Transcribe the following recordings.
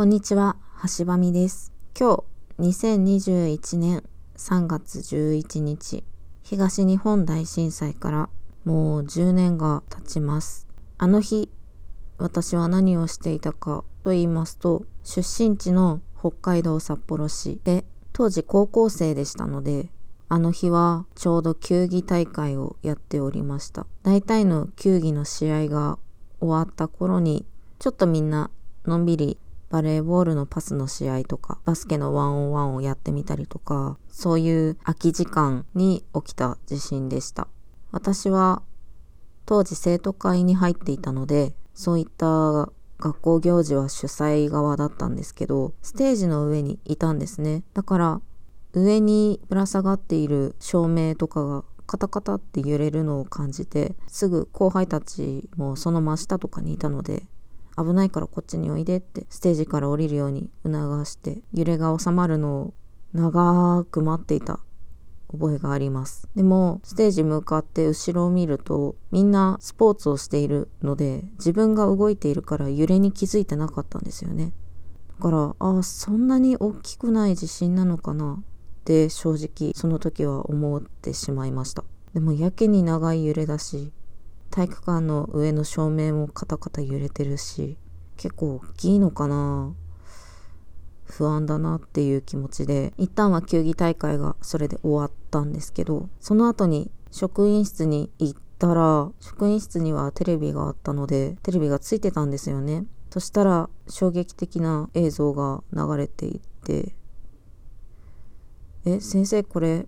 こんにちは、橋場美です。今日、2021年3月11日、東日本大震災からもう10年が経ちます。あの日、私は何をしていたかと言いますと、出身地の北海道札幌市で、当時高校生でしたので、あの日はちょうど球技大会をやっておりました。大体の球技の試合が終わった頃に、ちょっとみんなのんびりバレーボールのパスの試合とか、バスケのワンオンワンをやってみたりとか、そういう空き時間に起きた地震でした。私は当時生徒会に入っていたので、そういった学校行事は主催側だったんですけど、ステージの上にいたんですね。だから、上にぶら下がっている照明とかがカタカタって揺れるのを感じて、すぐ後輩たちもその真下とかにいたので、危ないからこっちにおいでってステージから降りるように促して揺れが収まるのを長く待っていた覚えがあります。でもステージ向かって後ろを見るとみんなスポーツをしているので自分が動いているから揺れに気づいてなかったんですよね。だからああそんなに大きくない地震なのかなって正直その時は思ってしまいました。でもやけに長い揺れだし体育館の上の照明もカタカタ揺れてるし結構大きいのかな。不安だなっていう気持ちで一旦は球技大会がそれで終わったんですけどその後に職員室に行ったら職員室にはテレビがあったのでテレビがついてたんですよね。そしたら衝撃的な映像が流れていってえ先生これ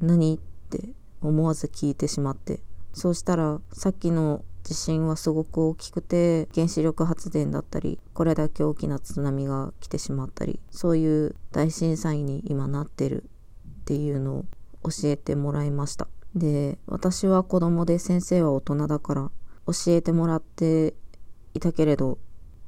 何？って思わず聞いてしまって。そうしたらさっきの地震はすごく大きくて原子力発電だったりこれだけ大きな津波が来てしまったりそういう大震災に今なってるっていうのを教えてもらいました。で私は子供で先生は大人だから教えてもらっていたけれど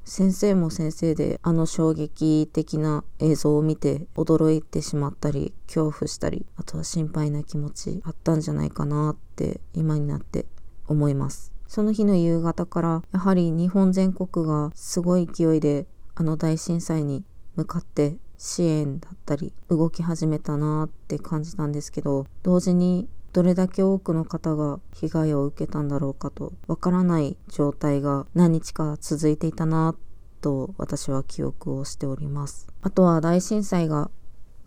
先生も先生であの衝撃的な映像を見て驚いてしまったり恐怖したりあとは心配な気持ちあったんじゃないかなって今になって思います。その日の夕方からやはり日本全国がすごい勢いであの大震災に向かって支援だったり動き始めたなって感じたんですけど同時にどれだけ多くの方が被害を受けたんだろうかとわからない状態が何日か続いていたなと私は記憶をしております。あとは大震災が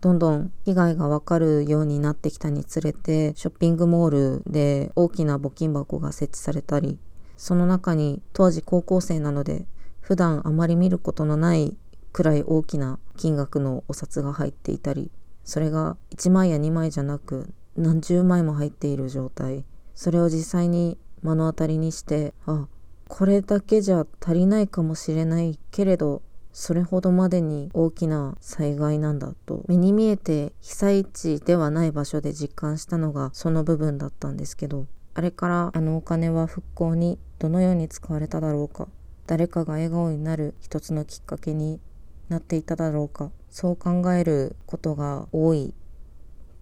どんどん被害がわかるようになってきたにつれてショッピングモールで大きな募金箱が設置されたりその中に当時高校生なので普段あまり見ることのないくらい大きな金額のお札が入っていたりそれが1枚や2枚じゃなく何十枚も入っている状態。それを実際に目の当たりにしてあこれだけじゃ足りないかもしれないけれどそれほどまでに大きな災害なんだと目に見えて被災地ではない場所で実感したのがその部分だったんですけどあれからあのお金は復興にどのように使われただろうか誰かが笑顔になる一つのきっかけになっていただろうかそう考えることが多い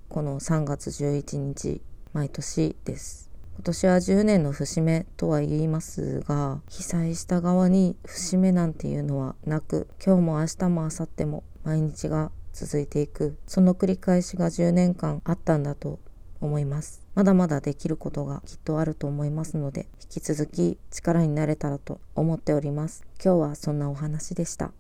この3月11日毎年です。今年は10年の節目とは言いますが被災した側に節目なんていうのはなく今日も明日も明後日も毎日が続いていく。その繰り返しが10年間あったんだと思います。まだまだできることがきっとあると思いますので引き続き力になれたらと思っております。今日はそんなお話でした。